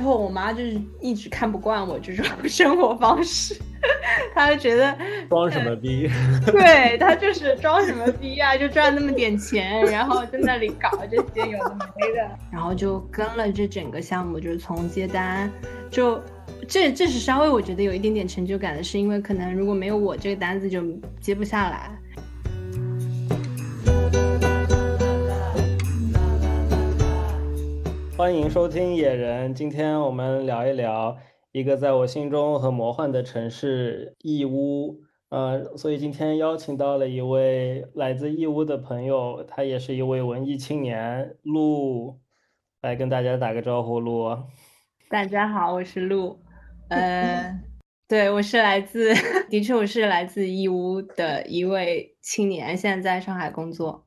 后，我妈就是一直看不惯我这种生活方式，她就觉得装什么逼？对她就是装什么逼啊，就赚那么点钱，然后在那里搞这些有的没的，然后就跟了这整个项目，就是从接单，就这这是稍微我觉得有一点点成就感的，是因为可能如果没有我这个单子就接不下来。欢迎收听野人，今天我们聊一聊一个在我心中很魔幻的城市义乌。呃，所以今天邀请到了一位来自义乌的朋友，他也是一位文艺青年，陆，来跟大家打个招呼，陆。大家好，我是陆。呃，对，我是来自，的确我是来自义乌的一位青年，现在在上海工作。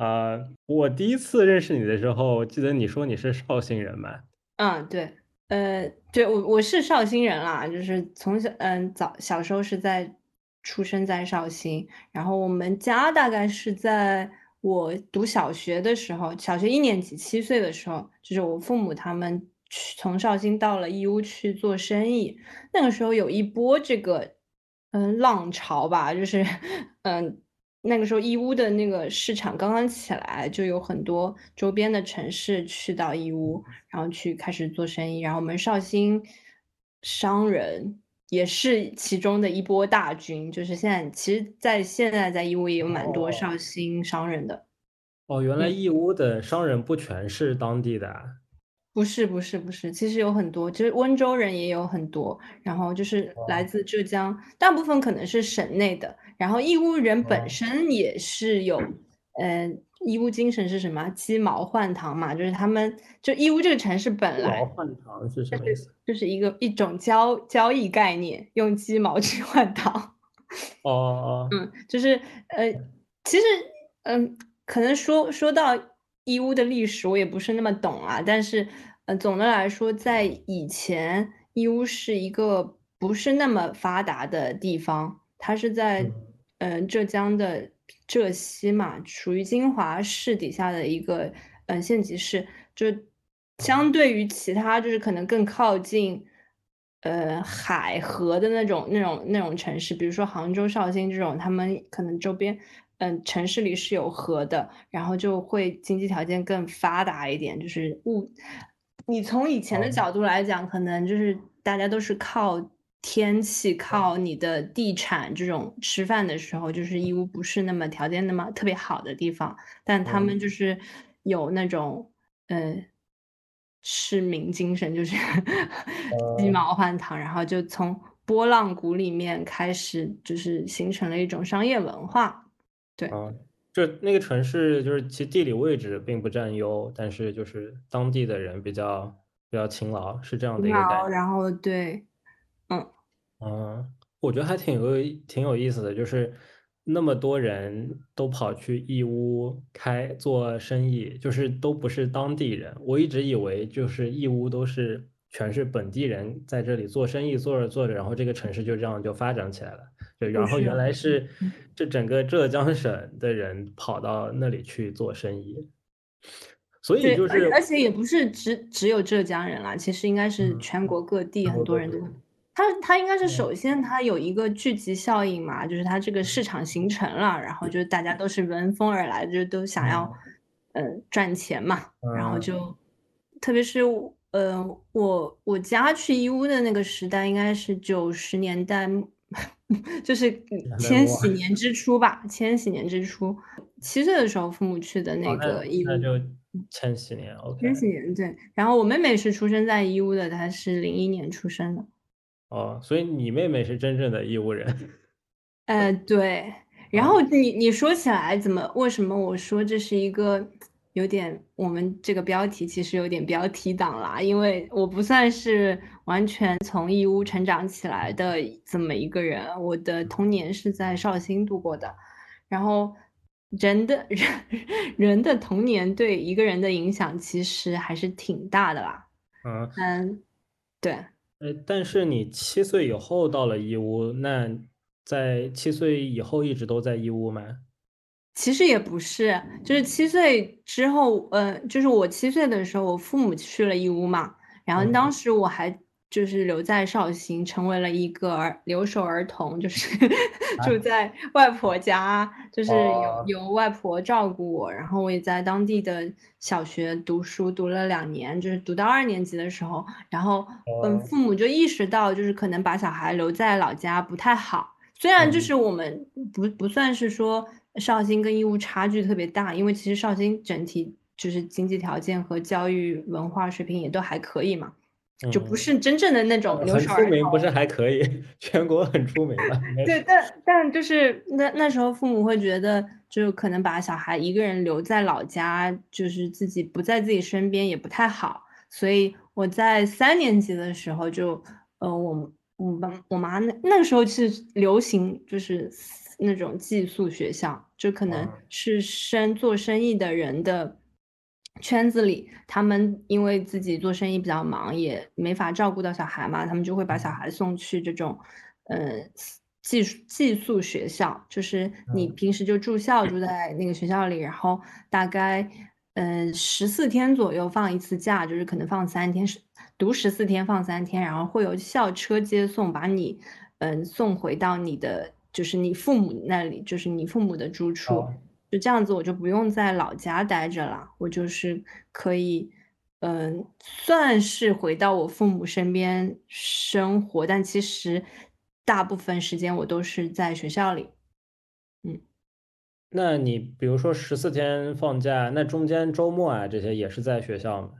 啊，我第一次认识你的时候，记得你说你是绍兴人嘛？嗯，对，呃，对我我是绍兴人啦，就是从小嗯早小时候是在出生在绍兴，然后我们家大概是在我读小学的时候，小学一年级七岁的时候，就是我父母他们去从绍兴到了义乌去做生意，那个时候有一波这个嗯浪潮吧，就是 嗯。那个时候义乌的那个市场刚刚起来，就有很多周边的城市去到义乌，然后去开始做生意。然后我们绍兴商人也是其中的一波大军。就是现在，其实，在现在在义乌也有蛮多绍兴商人的。哦，原来义乌的商人不全是当地的。不是不是不是，其实有很多，就是温州人也有很多，然后就是来自浙江，大部分可能是省内的。然后义乌人本身也是有，嗯，义乌精神是什么？鸡毛换糖嘛，就是他们就义乌这个城市本来换糖是什么意思？就是一个一种交交易概念，用鸡毛去换糖。哦哦，嗯，就是呃，其实嗯，可能说说到义乌的历史，我也不是那么懂啊，但是呃，总的来说，在以前义乌是一个不是那么发达的地方，它是在。嗯，浙江的浙西嘛，属于金华市底下的一个嗯县级市，就相对于其他就是可能更靠近呃海河的那种那种那种城市，比如说杭州、绍兴这种，他们可能周边嗯城市里是有河的，然后就会经济条件更发达一点，就是物。你从以前的角度来讲，可能就是大家都是靠。天气靠你的地产这种吃饭的时候，就是义乌不是那么条件那么特别好的地方，但他们就是有那种嗯市民精神，就是 鸡毛换糖，然后就从波浪谷里面开始，就是形成了一种商业文化。对，就那个城市，就是其地理位置并不占优，但是就是当地的人比较比较勤劳，是这样的一个感觉。然后对。嗯，我觉得还挺有挺有意思的，就是那么多人都跑去义乌开做生意，就是都不是当地人。我一直以为就是义乌都是全是本地人在这里做生意，做着做着，然后这个城市就这样就发展起来了。对，然后原来是这整个浙江省的人跑到那里去做生意，所以就是而且也不是只只有浙江人啦，其实应该是全国各地很多人都。它它应该是首先它有一个聚集效应嘛，就是它这个市场形成了，然后就大家都是闻风而来，就都想要嗯。赚钱嘛，然后就特别是呃我我家去义乌的那个时代应该是九十年代，就是千禧年之初吧，千禧年之初。七岁的时候父母去的那个义乌，那就。千禧年，OK，千禧年对，然后我妹妹是出生在义乌的，她是零一年出生的。哦，所以你妹妹是真正的义乌人，呃，对。然后你你说起来，怎么为什么我说这是一个有点我们这个标题其实有点标题党啦？因为我不算是完全从义乌成长起来的这么一个人，我的童年是在绍兴度过的。然后人的 人人的童年对一个人的影响其实还是挺大的啦。嗯嗯，对。呃，但是你七岁以后到了义乌，那在七岁以后一直都在义乌吗？其实也不是，就是七岁之后，呃，就是我七岁的时候，我父母去了义乌嘛，然后当时我还就是留在绍兴，成为了一个儿留守儿童，就是 住在外婆家，就是由由外婆照顾我。然后我也在当地的小学读书，读了两年，就是读到二年级的时候，然后嗯，父母就意识到，就是可能把小孩留在老家不太好。虽然就是我们不不算是说绍兴跟义乌差距特别大，因为其实绍兴整体就是经济条件和教育文化水平也都还可以嘛。就不是真正的那种很出名，不是还可以，全国很出名的。对，但但就是那那时候父母会觉得，就可能把小孩一个人留在老家，就是自己不在自己身边也不太好。所以我在三年级的时候就，呃，我我爸我妈那那个时候是流行就是那种寄宿学校，就可能是生做生意的人的。圈子里，他们因为自己做生意比较忙，也没法照顾到小孩嘛，他们就会把小孩送去这种，呃，寄寄宿学校，就是你平时就住校住在那个学校里，然后大概，呃，十四天左右放一次假，就是可能放三天，读十四天放三天，然后会有校车接送，把你，嗯，送回到你的，就是你父母那里，就是你父母的住处。就这样子，我就不用在老家待着了，我就是可以，嗯，算是回到我父母身边生活，但其实大部分时间我都是在学校里。嗯，那你比如说十四天放假，那中间周末啊这些也是在学校吗？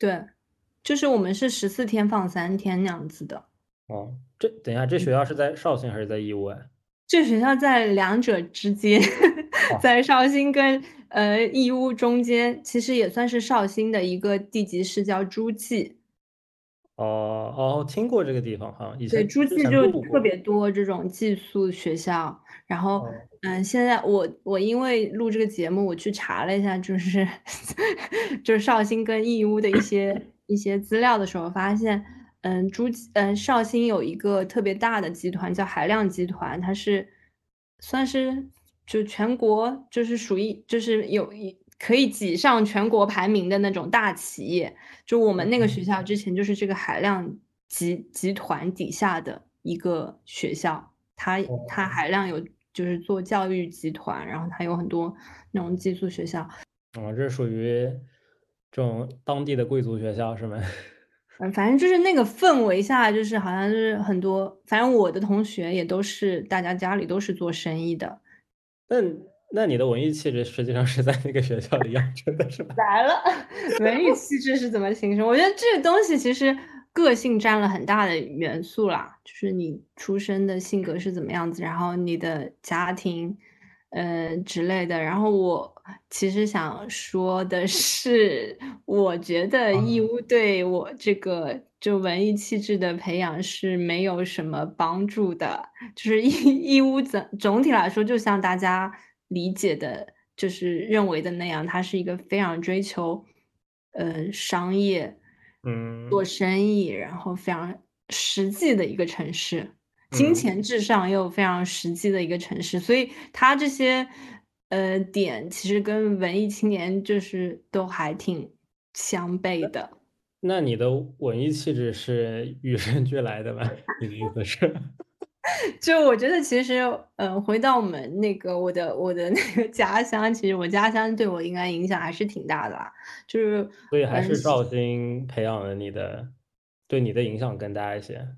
对，就是我们是十四天放三天那样子的。哦，这等一下，这学校是在绍兴还是在义乌啊？这学校在两者之间。在绍兴跟呃义乌中间，其实也算是绍兴的一个地级市，叫诸暨。哦哦，听过这个地方哈，以前对诸暨就特别多这种寄宿学校。然后嗯，现在我我因为录这个节目，我去查了一下，就是 就是绍兴跟义乌的一些一些资料的时候，发现嗯诸嗯绍兴有一个特别大的集团叫海量集团，它是算是。就全国就是属于就是有一可以挤上全国排名的那种大企业，就我们那个学校之前就是这个海量集集团底下的一个学校，它它海量有就是做教育集团，然后它有很多那种寄宿学校。哦，这属于这种当地的贵族学校是吗？嗯，反正就是那个氛围下，就是好像是很多，反正我的同学也都是大家家里都是做生意的。那那你的文艺气质实际上是在那个学校里养成的，是吧？来了，文艺气质是怎么形成？我觉得这个东西其实个性占了很大的元素啦，就是你出生的性格是怎么样子，然后你的家庭，呃之类的。然后我其实想说的是，我觉得义乌对我这个。就文艺气质的培养是没有什么帮助的，就是义义乌总总体来说，就像大家理解的，就是认为的那样，它是一个非常追求，呃，商业，嗯，做生意，然后非常实际的一个城市，金钱至上又非常实际的一个城市，所以它这些，呃，点其实跟文艺青年就是都还挺相悖的。那你的文艺气质是与生俱来的吗？你的意思是？就我觉得，其实，嗯，回到我们那个我的我的那个家乡，其实我家乡对我应该影响还是挺大的啦。就是，所以还是绍兴培养了你的，对你的影响更大一些。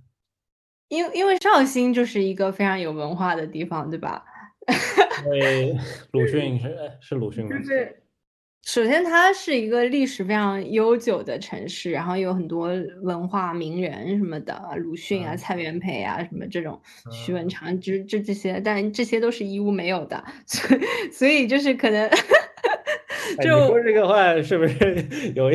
因因为绍兴就是一个非常有文化的地方，对吧？因为鲁迅是是鲁迅吗？就是。首先，它是一个历史非常悠久的城市，然后有很多文化名人什么的，鲁迅啊、蔡元培啊什么这种，徐文长，就这这些，但这些都是义乌没有的，所以所以就是可能，就说这个话是不是 有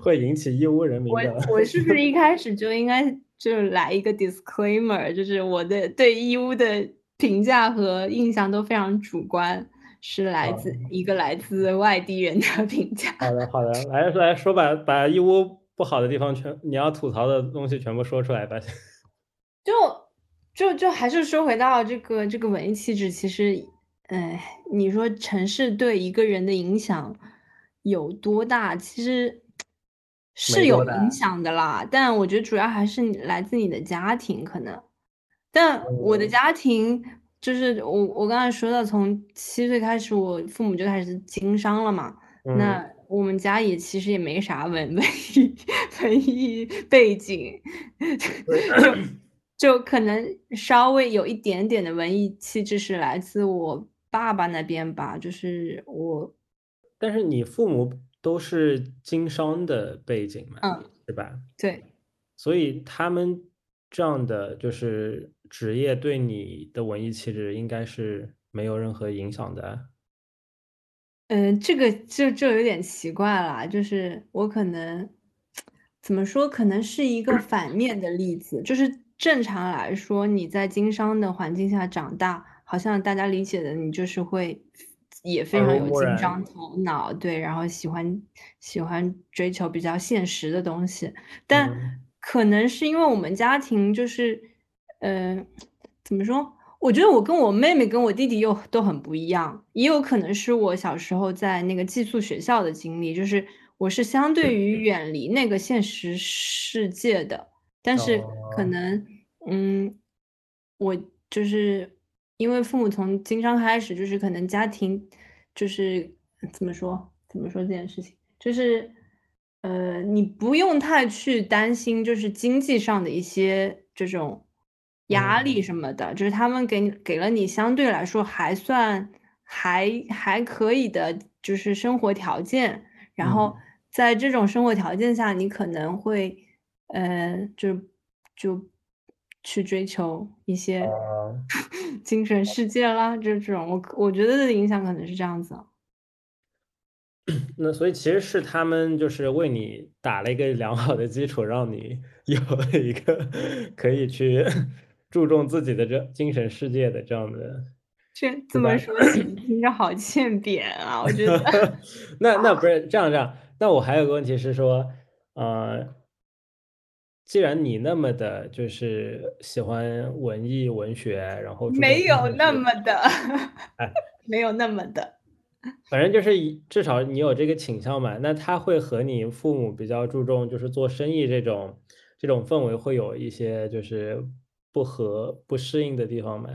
会引起义乌人民的？我我是不是一开始就应该就来一个 disclaimer，就是我的对义乌的评价和印象都非常主观。是来自一个来自外地人的评价。好的，好的，来来说把把义乌不好的地方全你要吐槽的东西全部说出来吧。就就就还是说回到这个这个文艺气质，其实，哎，你说城市对一个人的影响有多大？其实是有影响的啦，但我觉得主要还是来自你的家庭可能。但我的家庭就是我我刚才说到，从七岁开始，我父母就开始经商了嘛。那我们家也其实也没啥文文艺 文艺背景，就就可能稍微有一点点的文艺气质是来自我爸爸那边吧，就是我。但是你父母。都是经商的背景嘛，嗯，对吧？对，所以他们这样的就是职业对你的文艺气质应该是没有任何影响的。嗯，这个就就有点奇怪了，就是我可能怎么说，可能是一个反面的例子，就是正常来说，你在经商的环境下长大，好像大家理解的你就是会。也非常有紧张头脑，对，然后喜欢喜欢追求比较现实的东西，但可能是因为我们家庭就是，呃，怎么说？我觉得我跟我妹妹跟我弟弟又都很不一样，也有可能是我小时候在那个寄宿学校的经历，就是我是相对于远离那个现实世界的，但是可能，嗯，我就是。因为父母从经商开始，就是可能家庭，就是怎么说怎么说这件事情，就是呃，你不用太去担心，就是经济上的一些这种压力什么的，就是他们给你给了你相对来说还算还还可以的，就是生活条件。然后在这种生活条件下，你可能会呃，就就。去追求一些 精神世界啦，这种我我觉得的影响可能是这样子。那所以其实是他们就是为你打了一个良好的基础，让你 有了一个可以去 注重自己的这精神世界的这样的。这这么说听着好欠扁啊！我觉得。那那不是这样这样，那我还有个问题是说，呃。既然你那么的，就是喜欢文艺文学，然后没有那么的，哎，没有那么的，反正就是至少你有这个倾向嘛。那他会和你父母比较注重，就是做生意这种这种氛围，会有一些就是不合不适应的地方吗？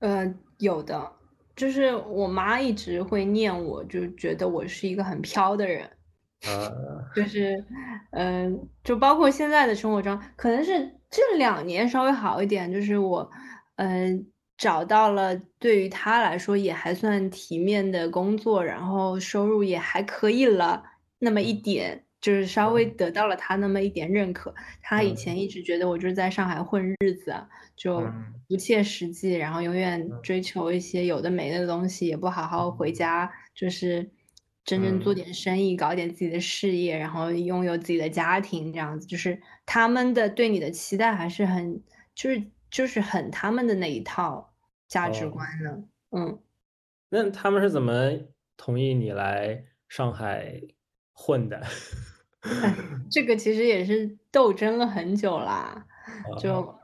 呃，有的，就是我妈一直会念我，就觉得我是一个很飘的人。啊，就是，嗯，就包括现在的生活中，可能是这两年稍微好一点，就是我，嗯，找到了对于他来说也还算体面的工作，然后收入也还可以了那么一点，就是稍微得到了他那么一点认可。他以前一直觉得我就是在上海混日子，就不切实际，然后永远追求一些有的没的东西，也不好好回家，就是。真正做点生意，搞点自己的事业，然后拥有自己的家庭，这样子就是他们的对你的期待还是很，就是就是很他们的那一套价值观的。嗯，那他们是怎么同意你来上海混的？这个其实也是斗争了很久啦。就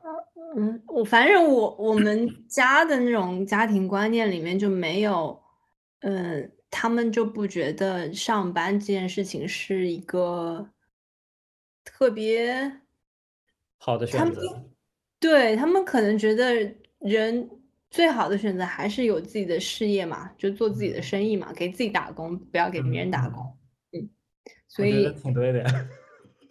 嗯，我反正我我们家的那种家庭观念里面就没有，嗯。他们就不觉得上班这件事情是一个特别好的选择。对他们可能觉得人最好的选择还是有自己的事业嘛，就做自己的生意嘛，给自己打工，不要给别人打工。嗯，所以挺对的。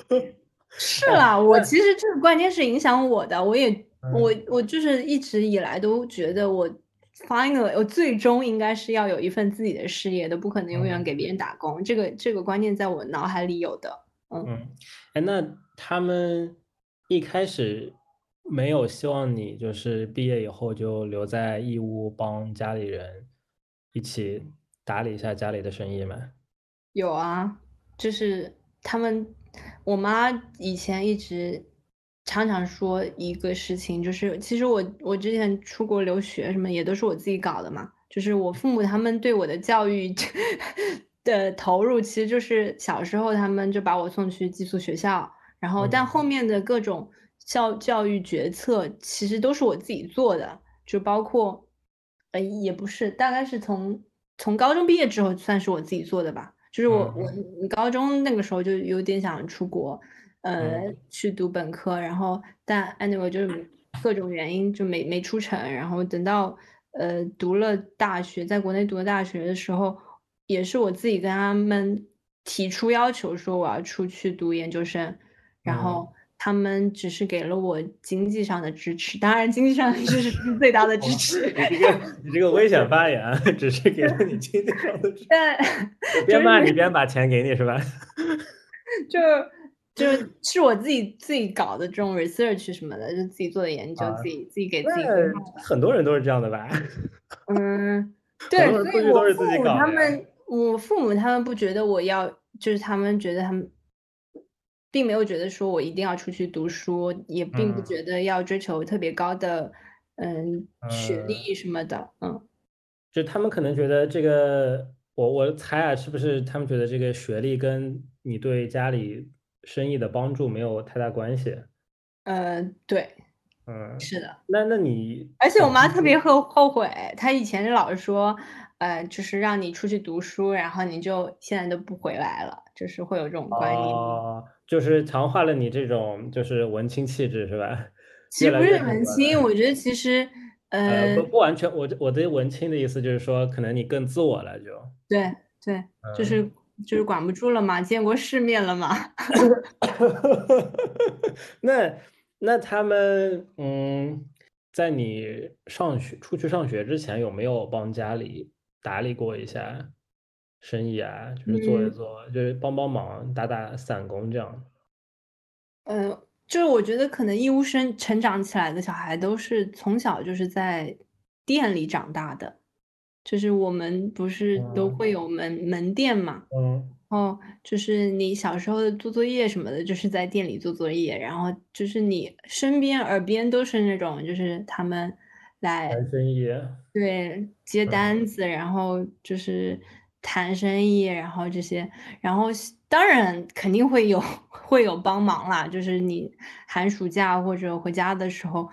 是啦，我 其实这个观念是影响我的，我也我我就是一直以来都觉得我。Finally，我最终应该是要有一份自己的事业的，不可能永远给别人打工。这个这个观念在我脑海里有的。嗯，哎，那他们一开始没有希望你就是毕业以后就留在义乌帮家里人一起打理一下家里的生意吗？有啊，就是他们，我妈以前一直。常常说一个事情，就是其实我我之前出国留学什么也都是我自己搞的嘛。就是我父母他们对我的教育 的投入，其实就是小时候他们就把我送去寄宿学校，然后但后面的各种教教育决策其实都是我自己做的，就包括呃也不是，大概是从从高中毕业之后算是我自己做的吧。就是我我高中那个时候就有点想出国，呃，去读本科，然后但 anyway 就是各种原因就没没出成，然后等到呃读了大学，在国内读了大学的时候，也是我自己跟他们提出要求说我要出去读研究生，然后。他们只是给了我经济上的支持，当然经济上的支持是最大的支持。你这个你这个危险发言，只是给了你经济上的支持。对，边骂你边把钱给你是吧？就就是是我自己自己搞的这种 research 什么的，就自己做的研究，自己自己给自己。很多人都是这样的吧？嗯，对，所以我父母他们，我父母他们不觉得我要，就是他们觉得他们。并没有觉得说我一定要出去读书，也并不觉得要追求特别高的，嗯，学历什么的，嗯，就他们可能觉得这个，我我猜啊，是不是他们觉得这个学历跟你对家里生意的帮助没有太大关系？呃，对，嗯，是的。那那你，而且我妈特别后后悔，她以前老是说，呃，就是让你出去读书，然后你就现在都不回来了，就是会有这种观念。哦就是强化了你这种就是文青气质是吧？其实不是文青，我觉得其实呃不不完全，我我对文青的意思就是说，可能你更自我了就。对对，就是就是管不住了嘛，见过世面了嘛。那那他们嗯，在你上学出去上学之前，有没有帮家里打理过一下？生意啊，就是做一做，就是帮帮忙，打打散工这样。嗯，就是我觉得可能义乌生成长起来的小孩都是从小就是在店里长大的，就是我们不是都会有门门店嘛，嗯，然后就是你小时候的做作业什么的，就是在店里做作业，然后就是你身边耳边都是那种就是他们来谈生意，对，接单子，然后就是。谈生意，然后这些，然后当然肯定会有 会有帮忙啦。就是你寒暑假或者回家的时候，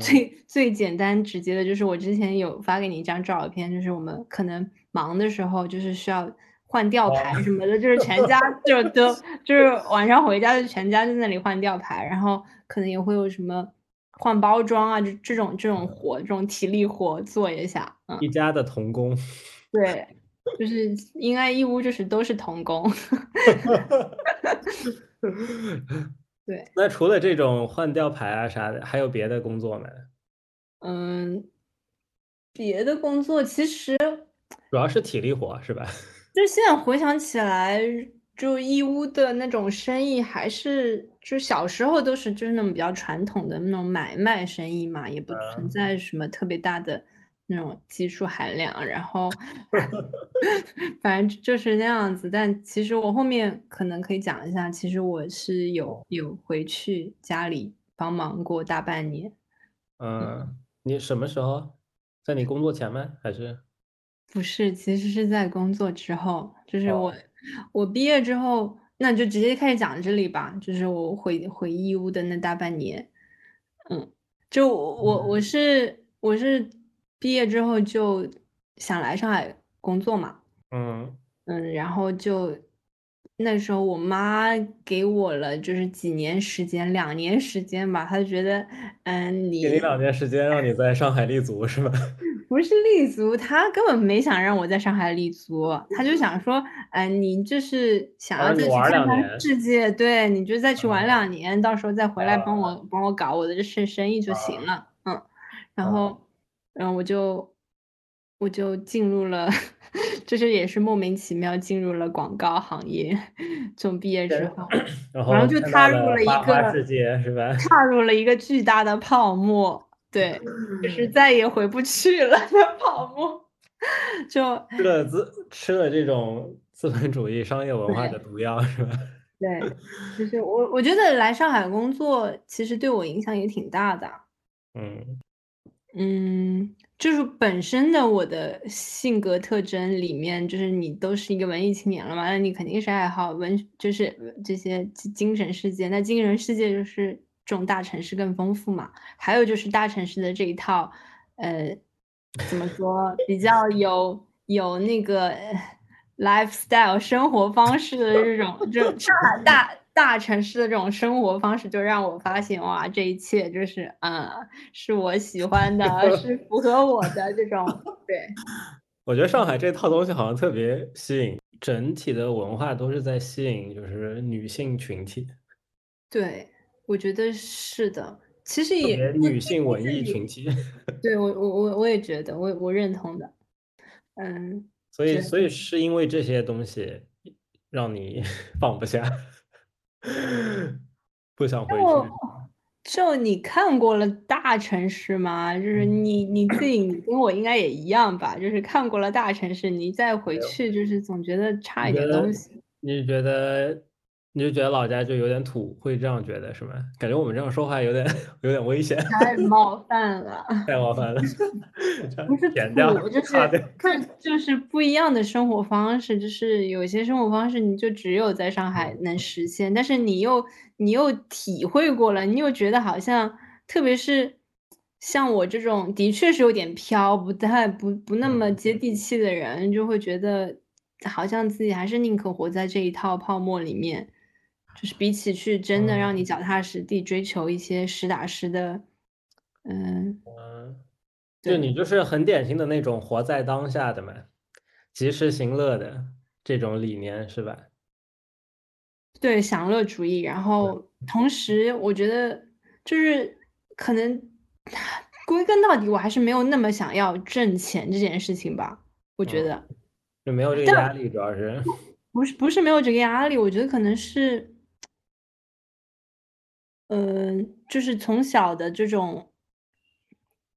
最最简单直接的就是我之前有发给你一张照片，就是我们可能忙的时候，就是需要换吊牌什么的，就是全家就都就是晚上回家就全家在那里换吊牌，然后可能也会有什么换包装啊，就这种这种活，这种体力活做一下。嗯，一家的童工。对。就是应该义乌就是都是童工，对。那除了这种换吊牌啊啥的，还有别的工作没？嗯，别的工作其实主要是体力活是吧？就现在回想起来，就义乌的那种生意，还是就小时候都是就是那种比较传统的那种买卖生意嘛，也不存在什么特别大的。那种技术含量，然后 反正就是那样子。但其实我后面可能可以讲一下，其实我是有有回去家里帮忙过大半年。嗯，你什么时候？在你工作前吗？还是？不是，其实是在工作之后。就是我我毕业之后，那就直接开始讲这里吧。就是我回回义乌的那大半年，嗯，就我我是我是。毕业之后就想来上海工作嘛，嗯。嗯，然后就那时候我妈给我了就是几年时间，两年时间吧，她就觉得，嗯，你给你两年时间让你在上海立足是吧？不是立足，她根本没想让我在上海立足，她就想说，哎，你就是想要再去看看世界，对，你就再去玩两年，到时候再回来帮我帮我搞我的这生生意就行了，嗯，然后。然后我就我就进入了，就是也是莫名其妙进入了广告行业。从毕业之后，然后就踏入了一个世界，是吧？踏入了一个巨大的泡沫，对，就是再也回不去了的泡沫。就吃了资吃了这种资本主义商业文化的毒药，是吧？对，就是我我觉得来上海工作其实对我影响也挺大的。嗯。嗯，就是本身的我的性格特征里面，就是你都是一个文艺青年了嘛，那你肯定是爱好文，就是这些精神世界。那精神世界就是这种大城市更丰富嘛。还有就是大城市的这一套，呃，怎么说，比较有有那个 lifestyle 生活方式的这种，就上海大大城市的这种生活方式，就让我发现哇，这一切就是嗯，是我喜欢的，是 符合我的这种。对，我觉得上海这套东西好像特别吸引，整体的文化都是在吸引，就是女性群体。对，我觉得是的。其实也女性文艺群体。对我，我我我也觉得，我我认同的。嗯。所以，所以是因为这些东西让你 放不下，不想回去。就你看过了大城市吗？就是你你自己跟我应该也一样吧？就是看过了大城市，你再回去，就是总觉得差一点东西。你觉得？你就觉得老家就有点土，会这样觉得是吗？感觉我们这样说话有点有点危险，太冒犯了，太冒犯了。不是土，就是看就是不一样的生活方式，就是有些生活方式你就只有在上海能实现，但是你又你又体会过了，你又觉得好像，特别是像我这种的确是有点飘，不太不不那么接地气的人，就会觉得好像自己还是宁可活在这一套泡沫里面。就是比起去真的让你脚踏实地追求一些实打实的，嗯嗯，就你就是很典型的那种活在当下的嘛，及时行乐的这种理念是吧？对，享乐主义。然后同时，我觉得就是可能归根到底，我还是没有那么想要挣钱这件事情吧。我觉得就没有这个压力，主要是不是不是没有这个压力，我觉得可能是。嗯，就是从小的这种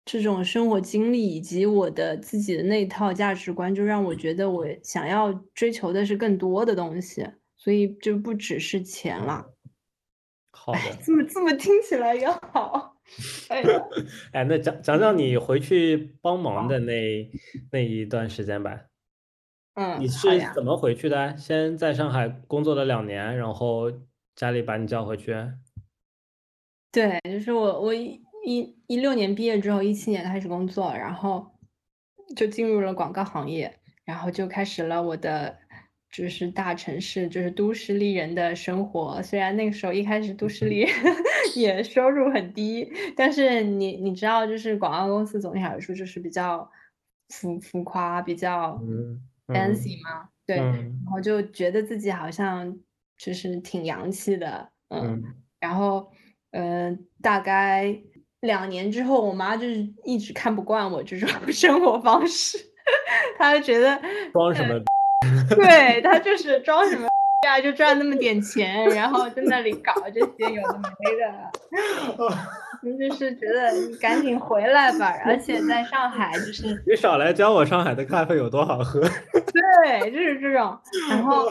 这种生活经历，以及我的自己的那套价值观，就让我觉得我想要追求的是更多的东西，所以就不只是钱了。好的，这么这么听起来也好。哎，哎，那讲讲讲你回去帮忙的那那一段时间吧。嗯，你是怎么回去的？先在上海工作了两年，然后家里把你叫回去。对，就是我，我一一一六年毕业之后，一七年开始工作，然后就进入了广告行业，然后就开始了我的就是大城市，就是都市丽人的生活。虽然那个时候一开始都市丽人 也收入很低，但是你你知道，就是广告公司总体来说就是比较浮浮夸，比较 fancy 嘛，对，然后就觉得自己好像就是挺洋气的，嗯，然后。嗯，大概两年之后，我妈就是一直看不惯我这种 生活方式，她就觉得装什么，对她就是装什么 呀，就赚那么点钱，然后在那里搞这些有的没的，就是觉得你赶紧回来吧，而且在上海就是你少来教我上海的咖啡有多好喝，对，就是这种，然后。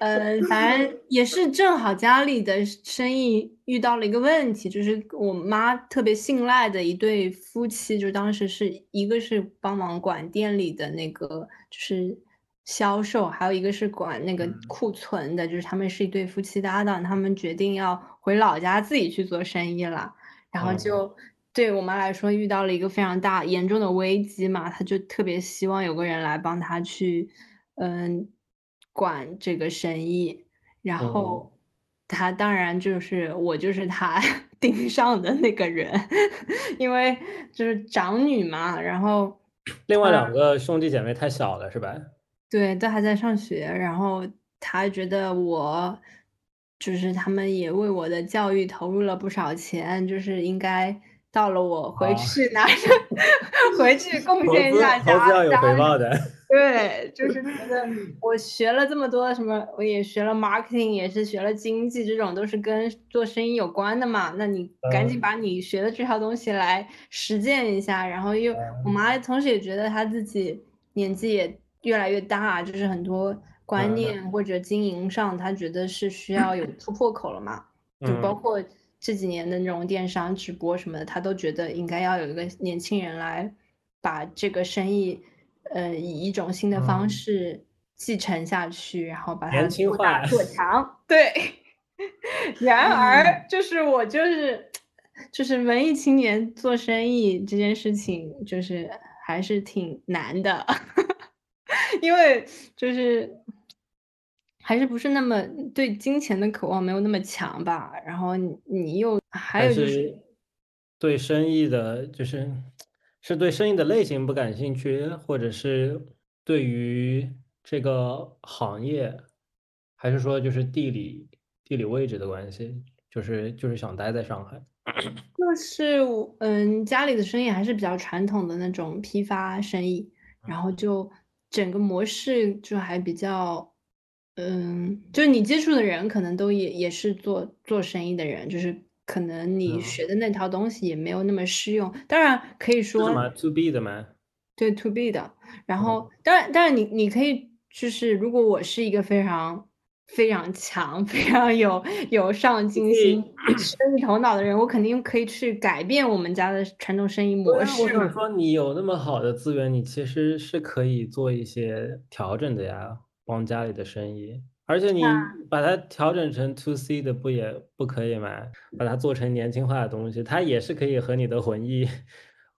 嗯，反正也是正好家里的生意遇到了一个问题，就是我妈特别信赖的一对夫妻，就当时是一个是帮忙管店里的那个就是销售，还有一个是管那个库存的，就是他们是一对夫妻搭档，他们决定要回老家自己去做生意了，然后就对我妈来说遇到了一个非常大严重的危机嘛，她就特别希望有个人来帮她去，嗯。管这个生意，然后他当然就是我，就是他 盯上的那个人，因为就是长女嘛。然后 另外两个兄弟姐妹太小了，是吧？对，都还在上学。然后他觉得我就是他们也为我的教育投入了不少钱，就是应该到了我回去拿着 回去贡 献一下家，投资要有回报的。对，就是觉得我学了这么多什么，我也学了 marketing，也是学了经济，这种都是跟做生意有关的嘛。那你赶紧把你学的这套东西来实践一下。然后又，我妈同时也觉得她自己年纪也越来越大，就是很多观念或者经营上，她觉得是需要有突破口了嘛。就包括这几年的那种电商直播什么的，她都觉得应该要有一个年轻人来把这个生意。呃，以一种新的方式继承下去，然后把它做大做 强。对，然而就是我就是就是文艺青年做生意这件事情，就是还是挺难的。因为就是还是不是那么对金钱的渴望没有那么强吧。然后你你又还有就是对生意的，就是是对生意的类型不感兴趣，或者是对于这个行业，还是说就是地理地理位置的关系，就是就是想待在上海。就是嗯，家里的生意还是比较传统的那种批发生意，然后就整个模式就还比较，嗯，就是你接触的人可能都也也是做做生意的人，就是可能你学的那套东西也没有那么适用。当然可以说什么 to B 的吗？对 to B 的。然后当然当然你你可以就是如果我是一个非常。非常强，非常有有上进心、生意头脑的人，我肯定可以去改变我们家的传统生意模式。我想说，你有那么好的资源，你其实是可以做一些调整的呀，帮家里的生意。而且你把它调整成 to C 的，不也不可以吗？把它做成年轻化的东西，它也是可以和你的文艺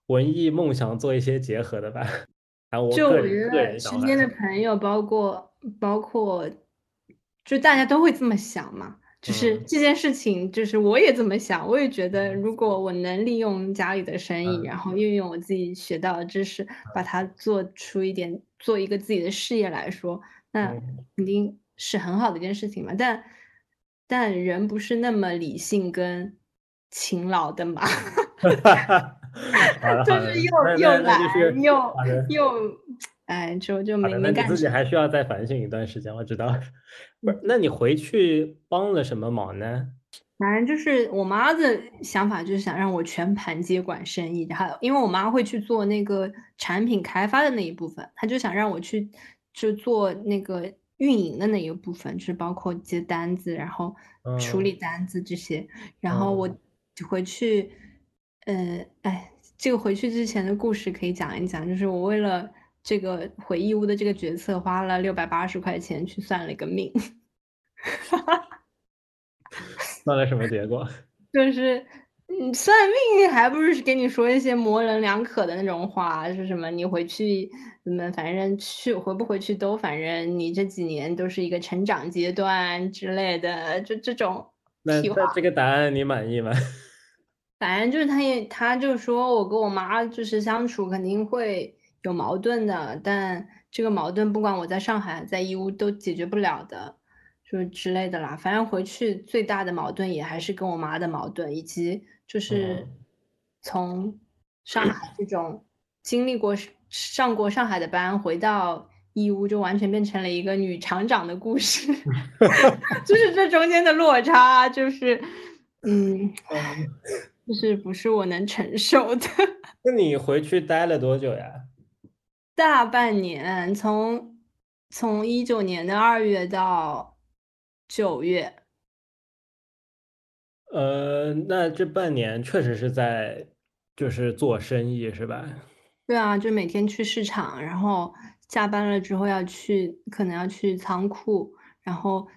文艺梦想做一些结合的吧？就我觉得身边的朋友，包括包括。就大家都会这么想嘛，就是这件事情，就是我也这么想，我也觉得，如果我能利用家里的生意，然后运用我自己学到的知识，把它做出一点，做一个自己的事业来说，那肯定是很好的一件事情嘛。但但人不是那么理性跟勤劳的嘛，就是又又懒又又。哎，就就没没感。自己还需要再反省一段时间，我知道。不是，那你回去帮了什么忙呢？反正就是我妈的想法，就是想让我全盘接管生意。然后，因为我妈会去做那个产品开发的那一部分，她就想让我去就做那个运营的那一部分，就是包括接单子，然后处理单子这些。然后我回去，呃，哎，这个回去之前的故事可以讲一讲，就是我为了。这个回义乌的这个决策花了六百八十块钱去算了一个命，算了什么结果？就是嗯，算命还不是跟你说一些模棱两可的那种话，是什么？你回去怎么，反正去回不回去都，反正你这几年都是一个成长阶段之类的，就这种。那这个答案你满意吗？反正就是他也，他就说我跟我妈就是相处肯定会。有矛盾的，但这个矛盾不管我在上海在义乌都解决不了的，就之类的啦。反正回去最大的矛盾也还是跟我妈的矛盾，以及就是从上海这种经历过上过上海的班回到义乌，就完全变成了一个女厂长的故事，就是这中间的落差，就是嗯，就是不是我能承受的。那你回去待了多久呀？大半年，从从一九年的二月到九月，呃，那这半年确实是在就是做生意是吧？对啊，就每天去市场，然后下班了之后要去，可能要去仓库，然后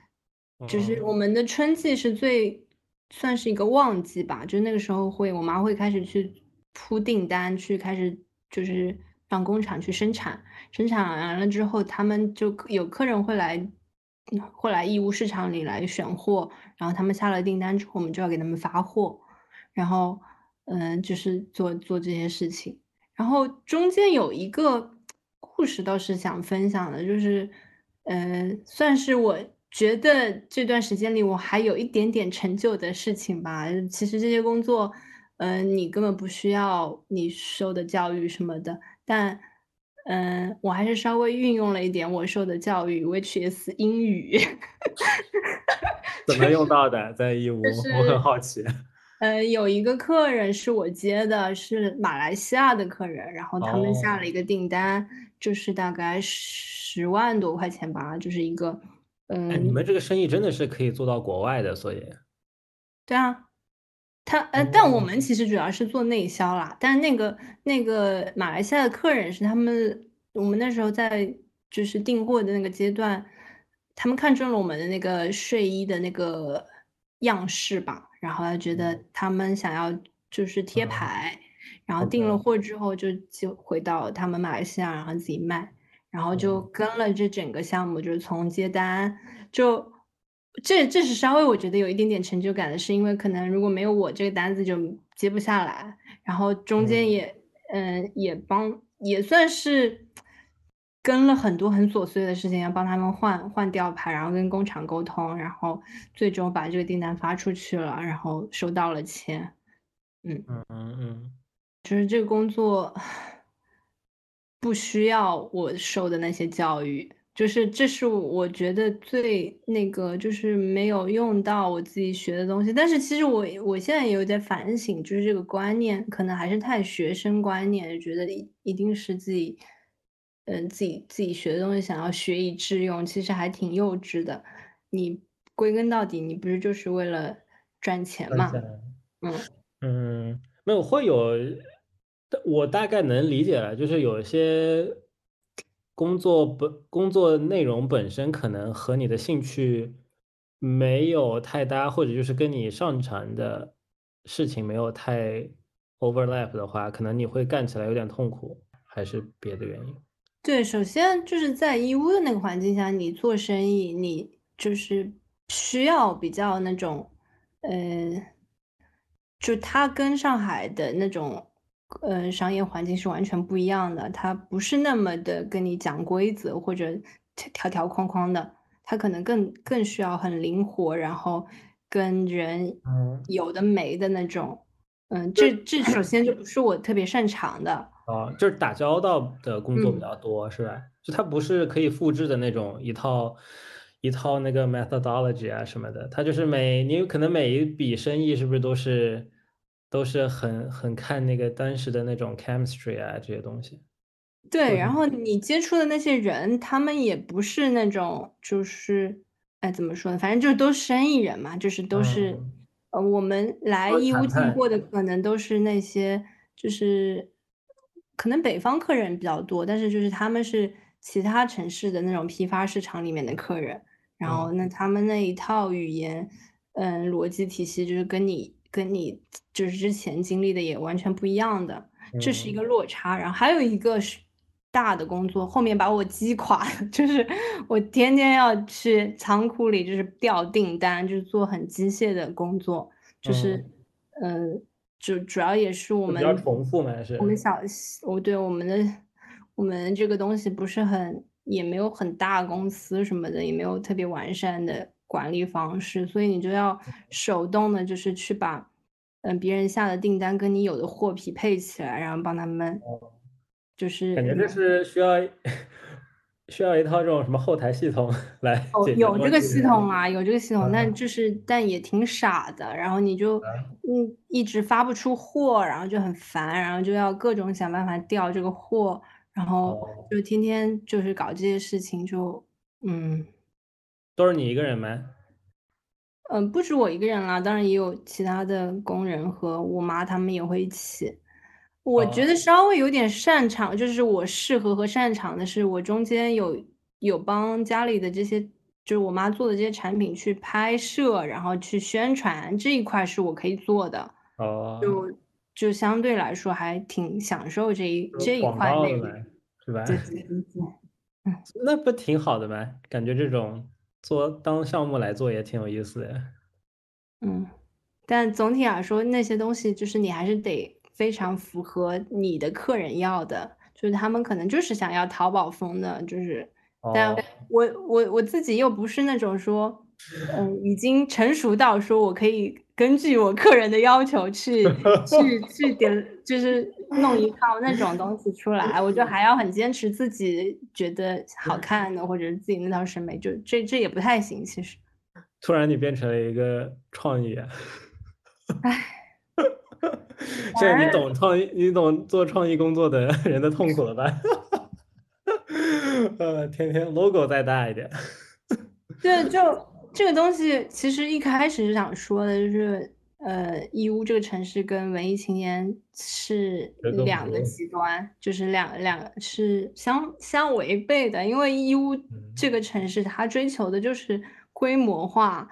就是我们的春季是最算是一个旺季吧，就那个时候会，我妈会开始去铺订单，去开始就是。让工厂去生产，生产完了之后，他们就有客人会来，会来义乌市场里来选货，然后他们下了订单之后，我们就要给他们发货，然后，嗯，就是做做这些事情。然后中间有一个故事倒是想分享的，就是，嗯，算是我觉得这段时间里我还有一点点成就的事情吧。其实这些工作，嗯，你根本不需要你受的教育什么的。但，嗯，我还是稍微运用了一点我受的教育，which is 英语。怎么用到的？在义乌，我很好奇。呃，有一个客人是我接的，是马来西亚的客人，然后他们下了一个订单，就是大概十万多块钱吧，就是一个，嗯。你们这个生意真的是可以做到国外的，所以。对啊。他呃，但我们其实主要是做内销啦。但那个那个马来西亚的客人是他们，我们那时候在就是订货的那个阶段，他们看中了我们的那个睡衣的那个样式吧，然后觉得他们想要就是贴牌，然后订了货之后就就回到他们马来西亚，然后自己卖。然后就跟了这整个项目，就是从接单，就这这是稍微我觉得有一点点成就感的，是因为可能如果没有我这个单子就接不下来，然后中间也嗯也帮也算是。跟了很多很琐碎的事情，要帮他们换换吊牌，然后跟工厂沟通，然后最终把这个订单发出去了，然后收到了钱。嗯嗯嗯嗯，就是这个工作 不需要我受的那些教育，就是这是我觉得最那个就是没有用到我自己学的东西。但是其实我我现在也有在反省，就是这个观念可能还是太学生观念，觉得一一定是自己。嗯，自己自己学的东西想要学以致用，其实还挺幼稚的。你归根到底，你不是就是为了赚钱吗？嗯嗯，没有会有，我大概能理解了，就是有些工作本工作内容本身可能和你的兴趣没有太搭，或者就是跟你擅长的事情没有太 overlap 的话，可能你会干起来有点痛苦，还是别的原因。对，首先就是在义乌的那个环境下，你做生意，你就是需要比较那种，呃，就它跟上海的那种，呃，商业环境是完全不一样的。它不是那么的跟你讲规则或者条条框框的，它可能更更需要很灵活，然后跟人有的没的那种。嗯，这这首先就不是我特别擅长的。哦，就是打交道的工作比较多，是吧？就它不是可以复制的那种一套一套那个 methodology 啊什么的，它就是每你有可能每一笔生意是不是都是都是很很看那个当时的那种 chemistry 啊这些东西。对，然后你接触的那些人，他们也不是那种就是哎怎么说呢？反正就是都是生意人嘛，就是都是呃我们来义乌进货的，可能都是那些就是。可能北方客人比较多，但是就是他们是其他城市的那种批发市场里面的客人，然后那他们那一套语言，嗯，逻辑体系就是跟你跟你就是之前经历的也完全不一样的，这是一个落差。然后还有一个是大的工作，后面把我击垮，就是我天天要去仓库里就是调订单，就是做很机械的工作，就是嗯。主主要也是我们比较重复嘛，是。我们小，我对我们的我们这个东西不是很，也没有很大公司什么的，也没有特别完善的管理方式，所以你就要手动的，就是去把嗯别人下的订单跟你有的货匹配起来，然后帮他们，就是感觉这是需要。需要一套这种什么后台系统 来哦，有这个系统啊，有这个系统，但就是但也挺傻的。然后你就嗯一直发不出货，然后就很烦，然后就要各种想办法调这个货，然后就天天就是搞这些事情，就嗯，都是你一个人吗？嗯，不止我一个人啦，当然也有其他的工人和我妈他们也会一起。我觉得稍微有点擅长，就是我适合和擅长的是，我中间有有帮家里的这些，就是我妈做的这些产品去拍摄，然后去宣传这一块是我可以做的。哦，就就相对来说还挺享受这一这一块内容，是吧？对对对，嗯，那不挺好的吗？感觉这种做当项目来做也挺有意思的。嗯，但总体来说，那些东西就是你还是得。非常符合你的客人要的，就是他们可能就是想要淘宝风的，就是，但我我我自己又不是那种说，嗯，已经成熟到说我可以根据我客人的要求去 去去点，就是弄一套那种东西出来，我就还要很坚持自己觉得好看的或者自己那套审美，就这这也不太行，其实。突然你变成了一个创意，唉。现在你懂创意，你懂做创意工作的 人的痛苦了吧？呃，天天 logo 再大一点。对，就这个东西，其实一开始是想说的，就是呃，义乌这个城市跟文艺青年是两个极端，就是两两是相相违背的。因为义乌这个城市，它追求的就是规模化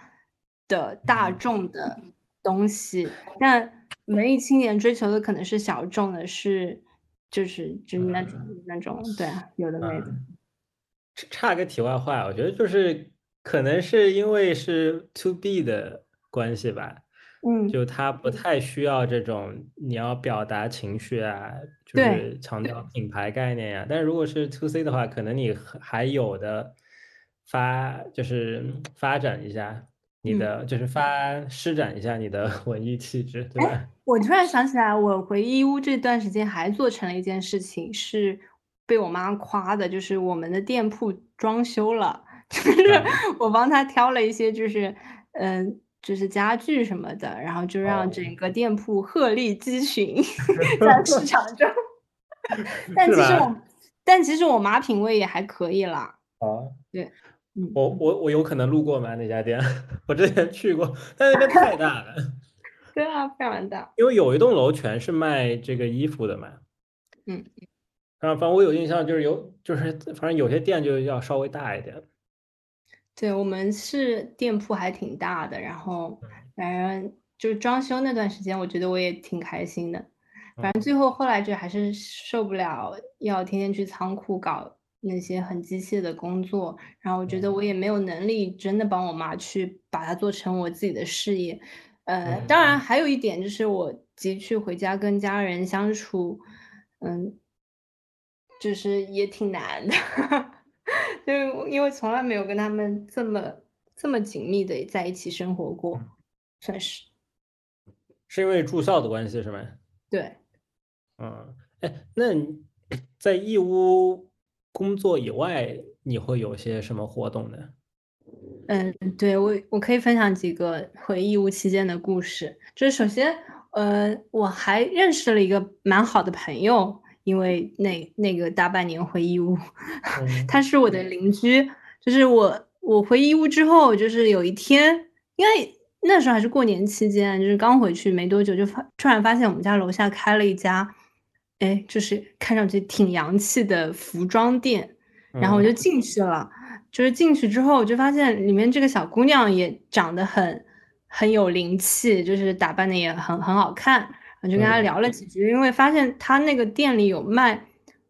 的大众的东西，但。文艺青年追求的可能是小众的，是就是就是那种那种对啊，有的没的。差个题外话，我觉得就是可能是因为是 to B 的关系吧，嗯，就他不太需要这种你要表达情绪啊，就是强调品牌概念呀。但是如果是 to C 的话，可能你还有的发就是发展一下你的，就是发施展一下你的 文艺气质，对吧？我突然想起来，我回义乌这段时间还做成了一件事情，是。被我妈夸的，就是我们的店铺装修了，就是我帮他挑了一些，就是嗯，就是家具什么的，然后就让整个店铺鹤立鸡群 在市场中。但其实我，但其实我妈品味也还可以啦。啊，对，我我我有可能路过吗？那家店？我之前去过，但那边太大了。对啊，非常大。因为有一栋楼全是卖这个衣服的嘛。嗯。啊，反正我有印象，就是有，就是反正有些店就要稍微大一点。对我们是店铺还挺大的，然后反正就是装修那段时间，我觉得我也挺开心的。反正最后后来就还是受不了，要天天去仓库搞那些很机械的工作，然后我觉得我也没有能力真的帮我妈去把它做成我自己的事业。呃，当然还有一点就是我急去回家跟家人相处，嗯。就是也挺难的，就因为从来没有跟他们这么这么紧密的在一起生活过，算是。是因为住校的关系是吗？对。嗯，哎，那在义乌工作以外，你会有些什么活动呢？嗯，对我我可以分享几个回义乌期间的故事。就是首先，呃，我还认识了一个蛮好的朋友。因为那那个大半年回义乌，他是我的邻居。就是我我回义乌之后，就是有一天，因为那时候还是过年期间，就是刚回去没多久，就发突然发现我们家楼下开了一家，哎，就是看上去挺洋气的服装店。然后我就进去了，就是进去之后，我就发现里面这个小姑娘也长得很很有灵气，就是打扮的也很很好看。我就跟他聊了几句，因为发现他那个店里有卖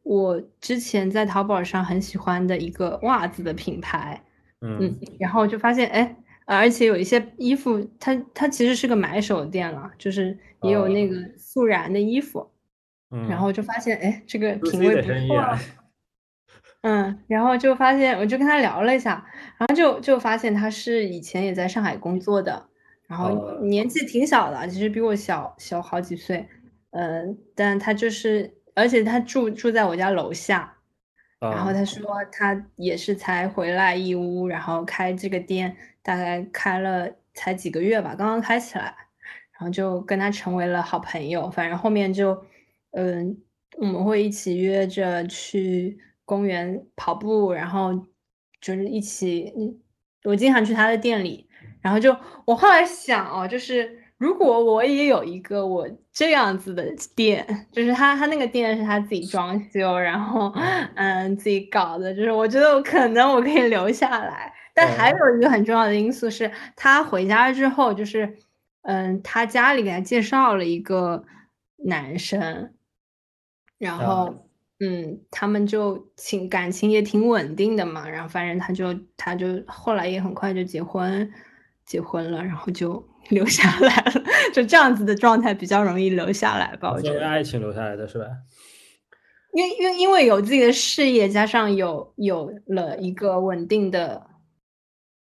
我之前在淘宝上很喜欢的一个袜子的品牌，嗯，然后就发现哎，而且有一些衣服，它它其实是个买手店了，就是也有那个素然的衣服，嗯，然后就发现哎，这个品味不错，嗯，然后就发现我就跟他聊了一下，然后就就发现他是以前也在上海工作的。然后年纪挺小的，其实比我小小好几岁，嗯，但他就是，而且他住住在我家楼下，然后。他说他也是才回来义乌，然后开这个店，大概开了才几个月吧，刚刚开起来，然后就跟他成为了好朋友，反正后面就，嗯，我们会一起约着去公园跑步，然后就是一起，嗯，我经常去他的店里。然后就我后来想哦，就是如果我也有一个我这样子的店，就是他他那个店是他自己装修，然后嗯自己搞的，就是我觉得我可能我可以留下来。但还有一个很重要的因素是，他回家之后，就是嗯他家里给他介绍了一个男生，然后嗯他们就情感情也挺稳定的嘛，然后反正他就他就后来也很快就结婚。结婚了，然后就 留下来了，就这样子的状态比较容易留下来吧。我觉得爱情留下来的是吧？因为因为因为有自己的事业，加上有有了一个稳定的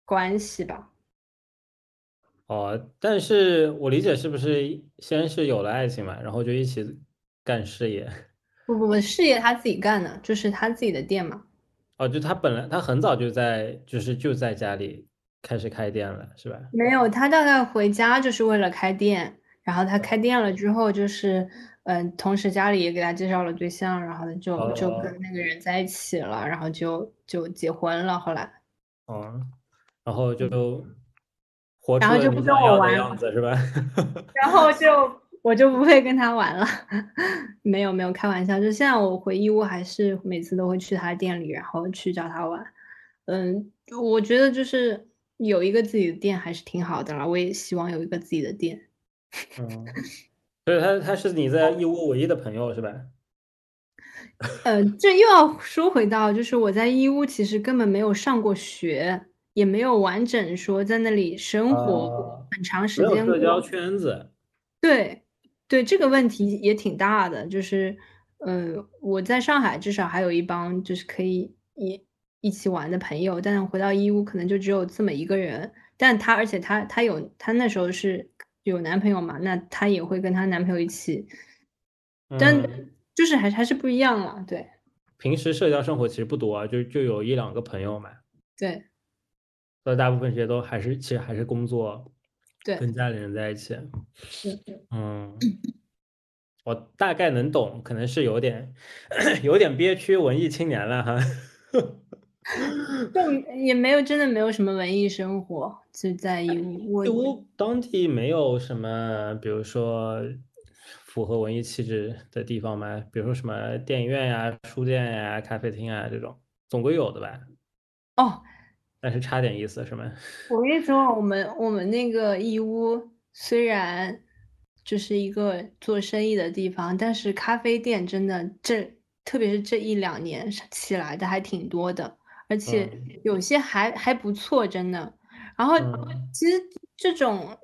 关系吧。哦，但是我理解是不是先是有了爱情嘛，然后就一起干事业？不不不，事业他自己干的，就是他自己的店嘛。哦，就他本来他很早就在，就是就在家里。开始开店了是吧？没有，他大概回家就是为了开店，然后他开店了之后，就是嗯，同时家里也给他介绍了对象，然后就就跟那个人在一起了，然后就就结婚了。后来，哦，然后就活出了你想要的样子是吧？然后就我就不会跟他玩了。没有没有开玩笑，就现在我回义乌还是每次都会去他店里，然后去找他玩。嗯，我觉得就是。有一个自己的店还是挺好的啦，我也希望有一个自己的店。嗯，所以他他是你在义乌唯一的朋友是吧？呃，这又要说回到，就是我在义乌其实根本没有上过学，也没有完整说在那里生活很长时间过。社交圈子。对，对，这个问题也挺大的。就是，嗯，我在上海至少还有一帮就是可以一一起玩的朋友，但回到义乌可能就只有这么一个人。但她，而且她她有她那时候是有男朋友嘛，那她也会跟她男朋友一起，但。就是还还是不一样了，对。平时社交生活其实不多啊，就就有一两个朋友嘛。对。所以大部分时间都还是其实还是工作，对，跟家里人在一起。是。嗯。我大概能懂，可能是有点 有点憋屈，文艺青年了哈。就也没有真的没有什么文艺生活，就在义乌。义乌当地没有什么，比如说。符合文艺气质的地方吗？比如说什么电影院呀、书店呀、咖啡厅啊这种，总归有的吧？哦，但是差点意思是吗？我跟你说，我们我们那个义乌虽然就是一个做生意的地方，但是咖啡店真的这特别是这一两年起来的还挺多的，而且有些还还不错，真的。然后其实这种。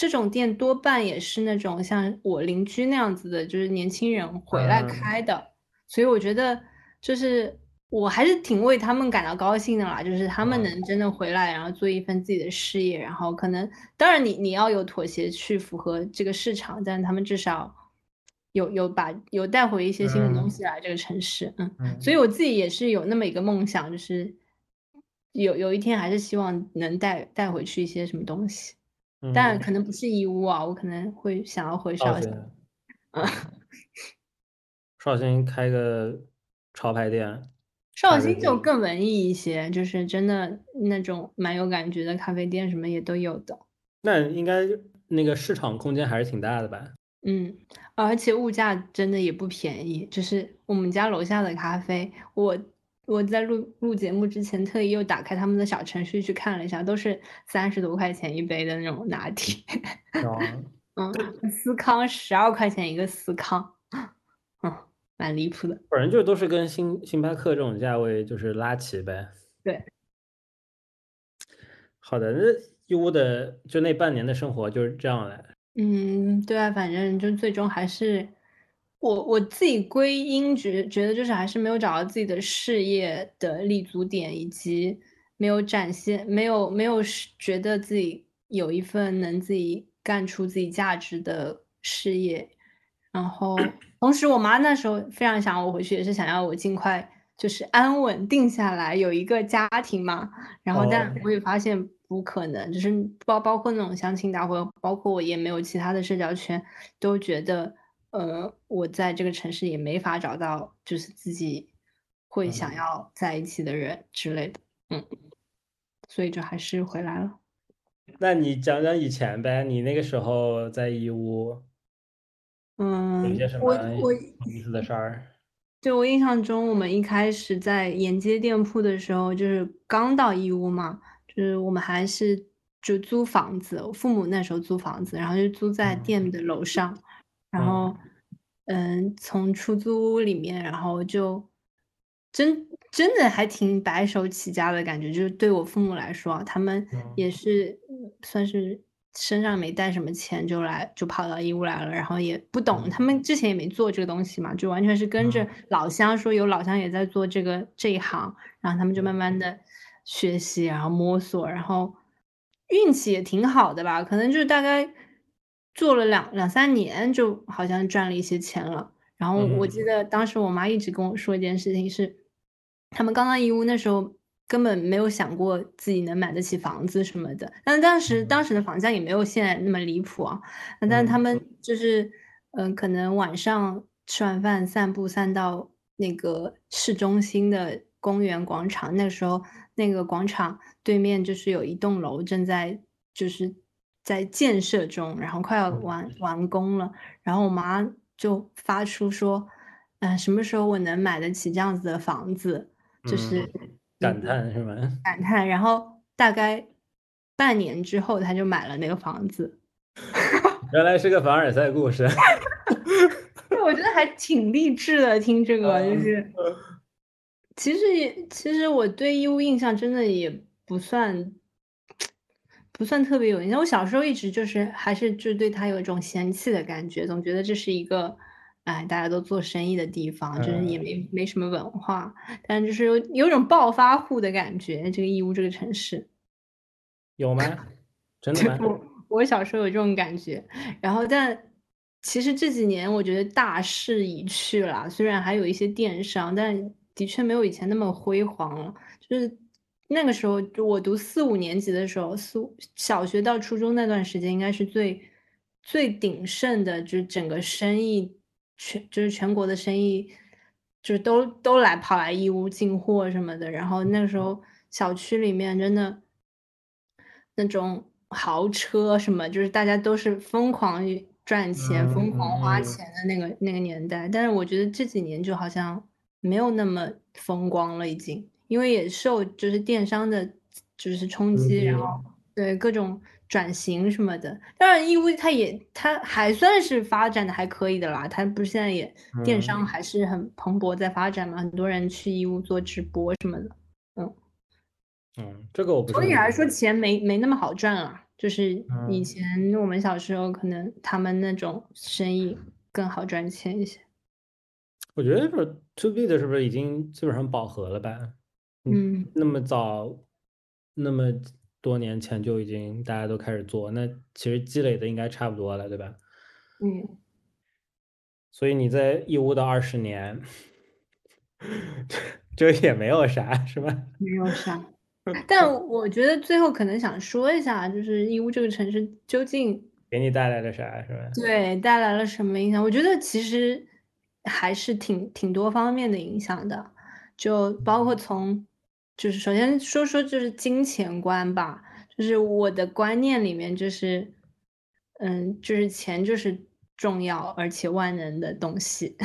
这种店多半也是那种像我邻居那样子的，就是年轻人回来开的，所以我觉得就是我还是挺为他们感到高兴的啦，就是他们能真的回来，然后做一份自己的事业，然后可能当然你你要有妥协去符合这个市场，但他们至少有有把有带回一些新的东西来这个城市，嗯，所以我自己也是有那么一个梦想，就是有有一天还是希望能带带回去一些什么东西。但可能不是义乌啊，我可能会想要回绍兴。嗯，绍兴开个潮牌店。绍兴就更文艺一些，就是真的那种蛮有感觉的咖啡店，什么也都有的。那应该那个市场空间还是挺大的吧？嗯，而且物价真的也不便宜。就是我们家楼下的咖啡，我。我在录录节目之前，特意又打开他们的小程序去看了一下，都是三十多块钱一杯的那种拿铁。嗯，司康十二块钱一个司康，嗯，蛮离谱的。反正就都是跟星星巴克这种价位就是拉齐呗。对。好的，那义乌的就那半年的生活就是这样的。嗯，对啊，反正就最终还是。我我自己归因觉觉得就是还是没有找到自己的事业的立足点，以及没有展现，没有没有觉得自己有一份能自己干出自己价值的事业。然后同时，我妈那时候非常想我回去，也是想要我尽快就是安稳定下来，有一个家庭嘛。然后，但我也发现不可能，就是包包括那种相亲大会，包括我也没有其他的社交圈，都觉得。呃，我在这个城市也没法找到，就是自己会想要在一起的人之类的，嗯，所以就还是回来了。那你讲讲以前呗，你那个时候在义乌，嗯，有些什么有意思的事儿？对我印象中，我们一开始在沿街店铺的时候，就是刚到义乌嘛，就是我们还是就租房子，我父母那时候租房子，然后就租在店的楼上。然后，嗯，从出租屋里面，然后就真真的还挺白手起家的感觉。就是对我父母来说，他们也是算是身上没带什么钱就来就跑到义乌来了，然后也不懂，他们之前也没做这个东西嘛，就完全是跟着老乡说有老乡也在做这个这一行，然后他们就慢慢的学习，然后摸索，然后运气也挺好的吧，可能就是大概。做了两两三年，就好像赚了一些钱了。然后我记得当时我妈一直跟我说一件事情是，他们刚刚义乌那时候根本没有想过自己能买得起房子什么的。但当时当时的房价也没有现在那么离谱啊。但他们就是，嗯，可能晚上吃完饭散步散到那个市中心的公园广场，那个时候那个广场对面就是有一栋楼正在就是。在建设中，然后快要完完工了，然后我妈就发出说：“嗯，什么时候我能买得起这样子的房子？”就是感叹是吗？感叹。然后大概半年之后，他就买了那个房子。原来是个凡尔赛故事。我觉得还挺励志的，听这个就是，其实也其实我对义乌印象真的也不算不算特别有印象。我小时候一直就是还是就对他有一种嫌弃的感觉，总觉得这是一个哎大家都做生意的地方，就是也没没什么文化，但就是有有种暴发户的感觉。这个义乌这个城市 有吗？真的吗？我我小时候有这种感觉，然后但。其实这几年我觉得大势已去了，虽然还有一些电商，但的确没有以前那么辉煌了。就是那个时候，就我读四五年级的时候，四小学到初中那段时间，应该是最最鼎盛的，就是整个生意全就是全国的生意，就是都都来跑来义乌进货什么的。然后那个时候小区里面真的那种豪车什么，就是大家都是疯狂。赚钱、疯狂花钱的那个那个年代，但是我觉得这几年就好像没有那么风光了，已经，因为也受就是电商的，就是冲击，然后对各种转型什么的。当然，义乌它也它还算是发展的还可以的啦，它不是现在也电商还是很蓬勃在发展嘛，很多人去义乌做直播什么的，嗯嗯，这个我不。总体来说，钱没没那么好赚啊。就是以前我们小时候，可能他们那种生意更好赚钱一些。我觉得是 to B 的是不是已经基本上饱和了吧？嗯，那么早，那么多年前就已经大家都开始做，那其实积累的应该差不多了，对吧？嗯。所以你在义乌的二十年，就也没有啥，是吧？没有啥。但我觉得最后可能想说一下，就是义乌这个城市究竟给你带来了啥，是吧？对，带来了什么影响？我觉得其实还是挺挺多方面的影响的，就包括从就是首先说说就是金钱观吧，就是我的观念里面就是，嗯，就是钱就是重要而且万能的东西，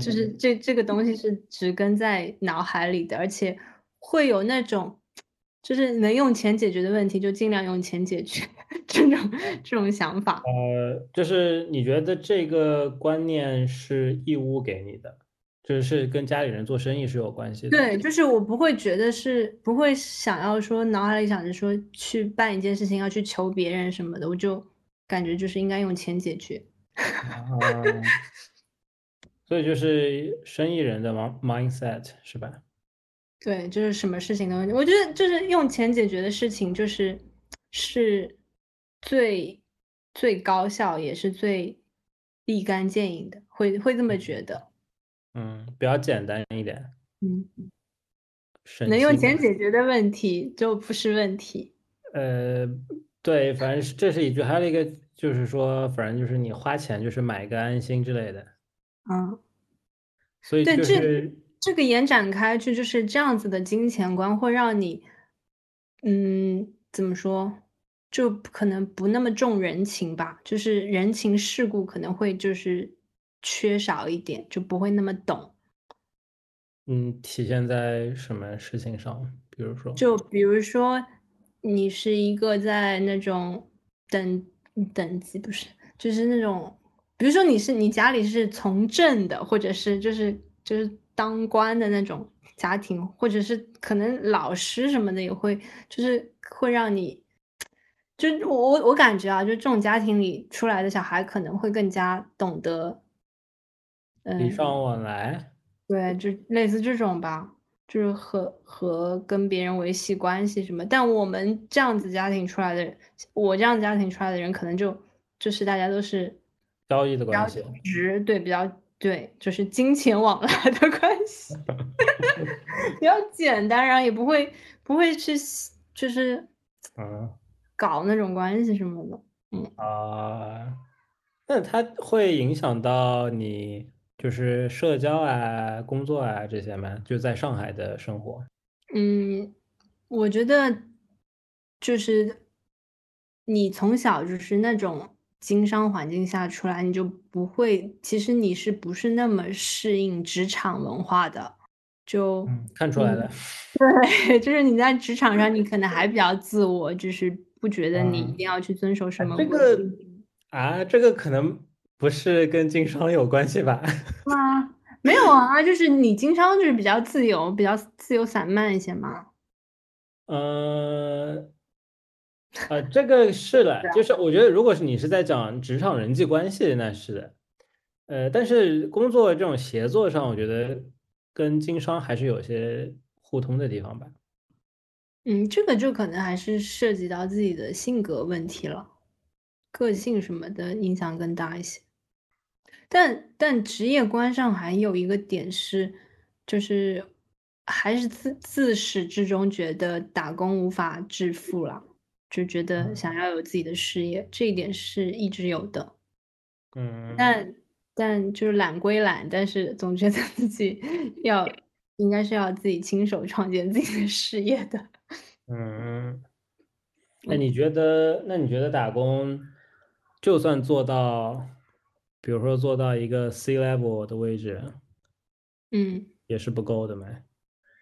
就。是这这个东西是植根在脑海里的，而且会有那种。就是能用钱解决的问题，就尽量用钱解决，这种这种想法。呃，就是你觉得这个观念是义乌给你的，就是跟家里人做生意是有关系的。对，就是我不会觉得是不会想要说脑海里想着说去办一件事情要去求别人什么的，我就感觉就是应该用钱解决。所以就是生意人的 mindset 是吧？对，就是什么事情的问题，我觉得就是用钱解决的事情，就是是最最高效，也是最立竿见影的，会会这么觉得。嗯，比较简单一点。嗯，能用钱解决的问题就不是问题。呃，对，反正是这是一句，还有一个就是说，反正就是你花钱就是买个安心之类的。嗯，所以就是。这个延展开去就是这样子的金钱观，会让你，嗯，怎么说，就可能不那么重人情吧，就是人情世故可能会就是缺少一点，就不会那么懂。嗯，体现在什么事情上？比如说，就比如说，你是一个在那种等等级，不是，就是那种，比如说你是你家里是从政的，或者是就是就是。当官的那种家庭，或者是可能老师什么的也会，就是会让你，就我我感觉啊，就这种家庭里出来的小孩可能会更加懂得，嗯，礼尚往来，对，就类似这种吧，就是和和跟别人维系关系什么。但我们这样子家庭出来的人，我这样家庭出来的人，可能就就是大家都是交易的关系，值对比较。对，就是金钱往来的关系，比较简单，然后也不会不会去就是嗯搞那种关系什么的，嗯啊，那它会影响到你就是社交啊、工作啊这些吗？就在上海的生活？嗯，我觉得就是你从小就是那种。经商环境下出来，你就不会，其实你是不是那么适应职场文化的？就看出来了。对，就是你在职场上，你可能还比较自我，就是不觉得你一定要去遵守什么。这个啊，这个可能不是跟经商有关系吧？啊？没有啊，就是你经商就是比较自由，比较自由散漫一些嘛。嗯，呃，这个是的，就是我觉得如果是你是在讲职场人际关系，那是的。呃，但是工作这种协作上，我觉得跟经商还是有些互通的地方吧。嗯，这个就可能还是涉及到自己的性格问题了，个性什么的影响更大一些。但但职业观上还有一个点是，就是还是自自始至终觉得打工无法致富了，就觉得想要有自己的事业，这一点是一直有的。嗯，但但就是懒归懒，但是总觉得自己 要应该是要自己亲手创建自己的事业的。嗯，那你觉得？那你觉得打工就算做到？比如说做到一个 C level 的位置，嗯，也是不够的吗？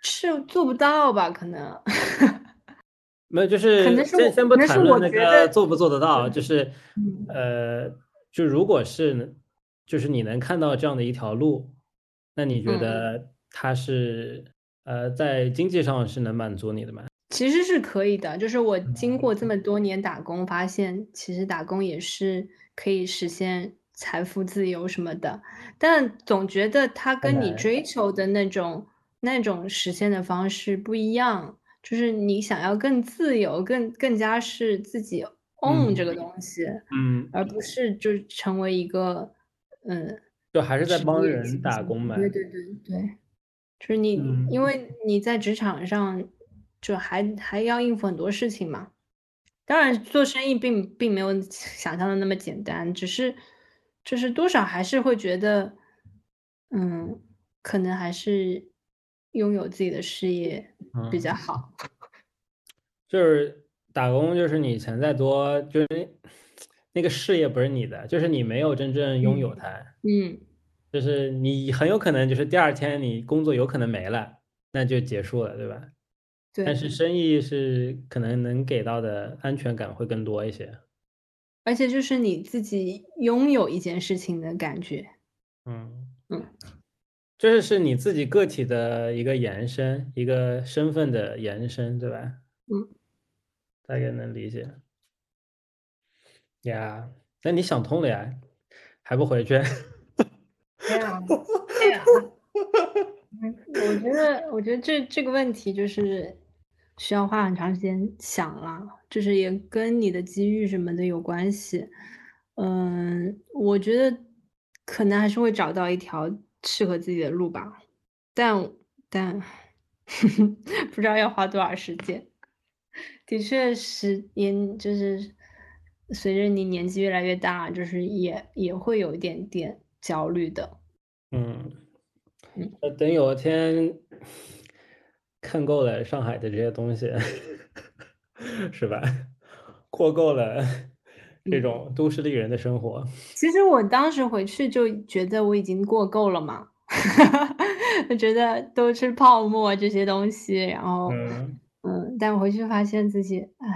是做不到吧？可能，没有，就是先先不谈论那个做不做得到，就是呃，就如果是就是你能看到这样的一条路，那你觉得它是呃在经济上是能满足你的吗？其实是可以的，就是我经过这么。多年打工，发现其实打工也是可以实现。财富自由什么的，但总觉得它跟你追求的那种那种实现的方式不一样，就是你想要更自由，更更加是自己 own 这个东西，嗯，而不是就成为一个，嗯，就还是在帮人打工嘛。对对对对，就是你，因。为你在职场上就还还要应付很多事情嘛。当然，做生意并并没有想象的那么简单，只是。就是多少还是会觉得，嗯，可能还是拥有自己的事业比较好。就是打工，就是你钱再多，就是那个事业不是你的，就是你没有真正拥有它。嗯，就是你很有可能就是第二天你工作有可能没了，那就结束了，对吧？对。但是生意是可能能给到的安全感会更多一些。而且就是你自己拥有一件事情的感觉，嗯嗯，就是是你自己个体的一个延伸，一个身份的延伸，对吧？嗯，大概能理解。呀，那你想通了呀？还不回去？对呀，对呀。我觉得，我觉得这这个问题就是需要花很长时间想了。就是也跟你的机遇什么的有关系，嗯，我觉得可能还是会找到一条适合自己的路吧，但但 不知道要花多少时间。的确是年，就是随着你年纪越来越大，就是也也会有一点点焦虑的。嗯嗯，等有一天看够了上海的这些东西。是吧？过够了这种都市丽人的生活。其实我当时回去就觉得我已经过够了嘛，我 觉得都是泡沫这些东西。然后，嗯，但回去发现自己，唉，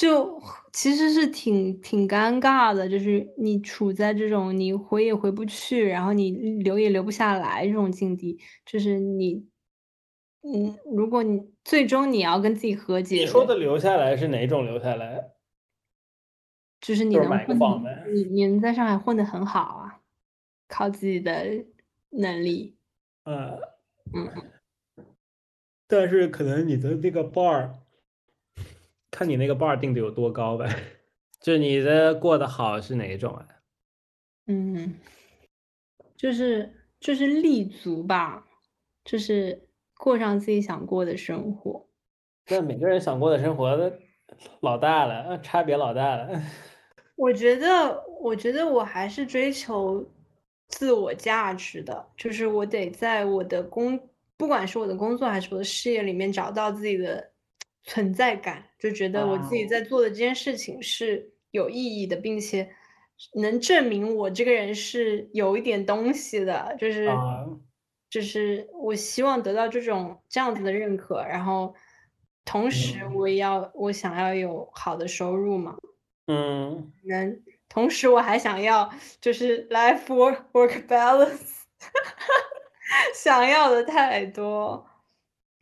就其实是挺挺尴尬的，就是你处在这种你回也回不去，然后你留也留不下来这种境地，就是你。嗯，如果你最终你要跟自己和解，你说的留下来是哪种留下来？就是你能混，你你能在上海混得很好啊，靠自己的能力。呃，嗯，但是可能你的那个 bar，看你那个 bar 定的有多高呗。就你的过得好是哪一种啊？嗯，就是就是立足吧，就是。过上自己想过的生活，那每个人想过的生活都老大了，差别老大了。我觉得，我觉得我还是追求自我价值的，就是我得在我的工，不管是我的工作还是我的事业里面找到自己的存在感，就觉得我自己在做的这件事情是有意义的，并且能证明我这个人是有一点东西的，就是。就是我希望得到这种这样子的认可，然后同时我也要我想要有好的收入嘛，嗯，能同时我还想要就是 life work work balance，想要的太多。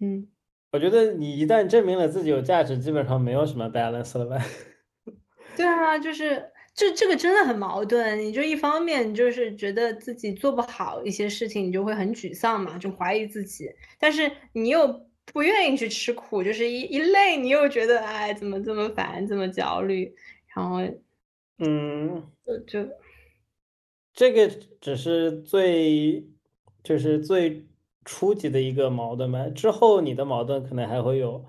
嗯，我觉得你一旦证明了自己有价值，基本上没有什么 balance 了吧？对啊，就是这这个真的很矛盾。你就一方面就是觉得自己做不好一些事情，你就会很沮丧嘛，就怀疑自己。但是你又不愿意去吃苦，就是一一累，你又觉得哎，怎么这么烦，这么焦虑，然后。嗯，就这个只是最，就是最初级的一个矛盾嘛。之后你的矛盾可能还会有。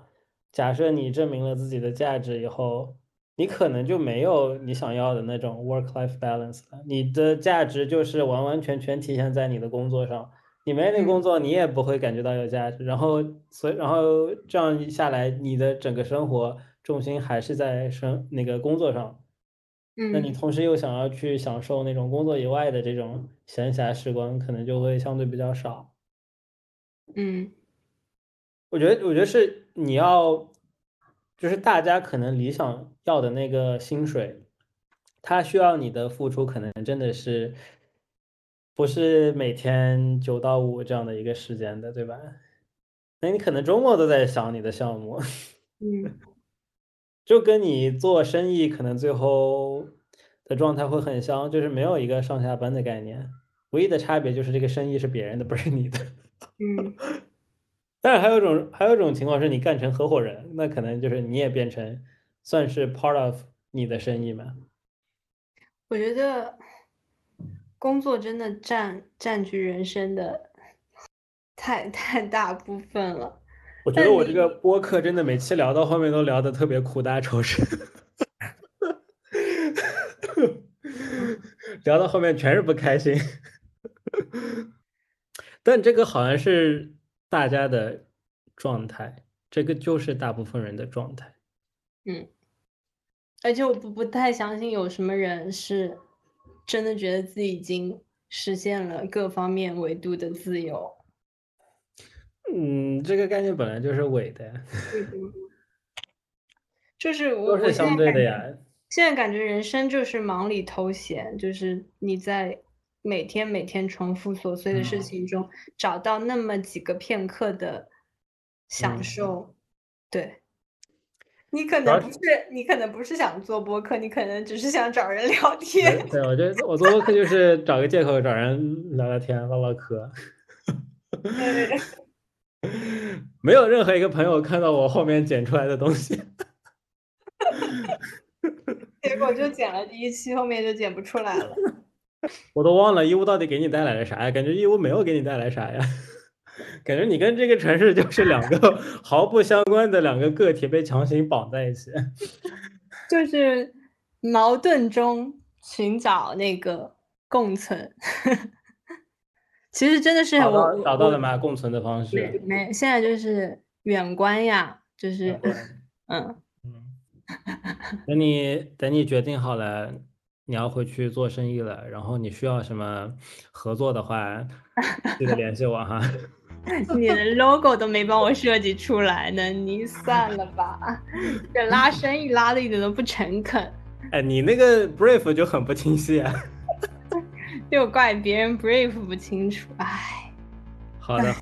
假设你证明了自己的价值以后，你可能就没有你想要的那种 work-life balance 了。你的价值就是完完全全体现在你的工作上。你没那工作，你也不会感觉到有价值。然后，所以，然后这样下来，你的整个生活重心还是在生那个工作上。那你同时又想要去享受那种工作以外的这种闲暇时光，可能就会相对比较少。嗯，我觉得，我觉得是你要，就是大家可能理想要的那个薪水，他需要你的付出，可能真的是不是每天九到五这样的一个时间的，对吧？那你可能周末都在想你的项目。嗯。就跟你做生意可能最后的状态会很像，就是没有一个上下班的概念，唯一的差别就是这个生意是别人的，不是你的。嗯。但是还有一种，还有一种情况是你干成合伙人，那可能就是你也变成算是 part of 你的生意嘛。我觉得工作真的占占据人生的太太大部分了。我觉得我这个播客真的每期聊到后面都聊得特别苦大仇深，聊到后面全是不开心。但这个好像是大家的状态，这个就是大部分人的状态。嗯，而且我不不太相信有什么人是真的觉得自己已经实现了各方面维度的自由。嗯，这个概念本来就是伪的，就是我都是相对的呀。现在感觉人生就是忙里偷闲，就是你在每天每天重复琐碎的事情中找到那么几个片刻的享受。对，你可能不是你可能不是想做播客，你可能只是想找人聊 天。对，我觉得我做播客就是找个借口找人聊聊天、唠唠嗑。对。没有任何一个朋友看到我后面剪出来的东西，结果就剪了第一期，后面就剪不出来了。我都忘了义乌到底给你带来了啥呀？感觉义乌没有给你带来啥呀？感觉你跟这个城市就是两个 毫不相关的两个个体被强行绑在一起，就是矛盾中寻找那个共存。其实真的是我找到了吗？共存的方式没，现在就是远观呀，就是嗯嗯。等你等你决定好了，你要回去做生意了，然后你需要什么合作的话，记得联系我哈。你的 logo 都没帮我设计出来呢，你算了吧，这拉生意拉的一点都不诚恳。哎，你那个 brief 就很不清晰啊。就怪别人 brief 不清楚，哎。好的，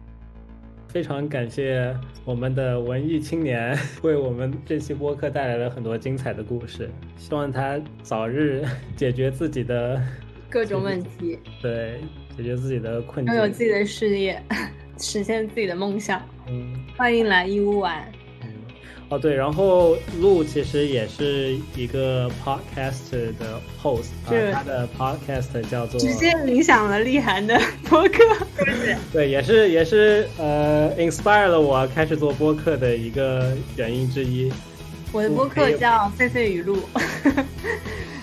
非常感谢我们的文艺青年 为我们这期播客带来了很多精彩的故事，希望他早日 解决自己的 各种问题，对，解决自己的困境，拥有自己的事业，实现自己的梦想。嗯，欢迎来义乌玩。哦对，然后鹿其实也是一个 podcast 的 host，啊，他的 podcast 叫做直接影响了立涵的播客，对，也是也是呃 inspire 了我开始做播客的一个原因之一。我的播客叫狒狒语录，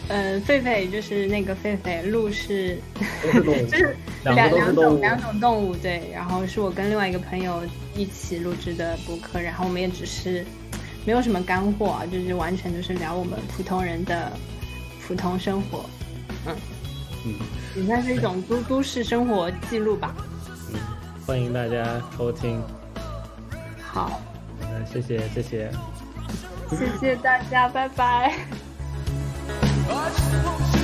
嗯，狒狒就是那个狒狒，鹿是 就是两两种两种动物，对，然后是我跟另外一个朋友一起录制的播客，然后我们也只是。没有什么干货啊，就是完全就是聊我们普通人的普通生活。嗯嗯，也算是一种都市生活记录吧。嗯，欢迎大家收听。好，那谢谢，谢谢，谢谢大家，拜拜。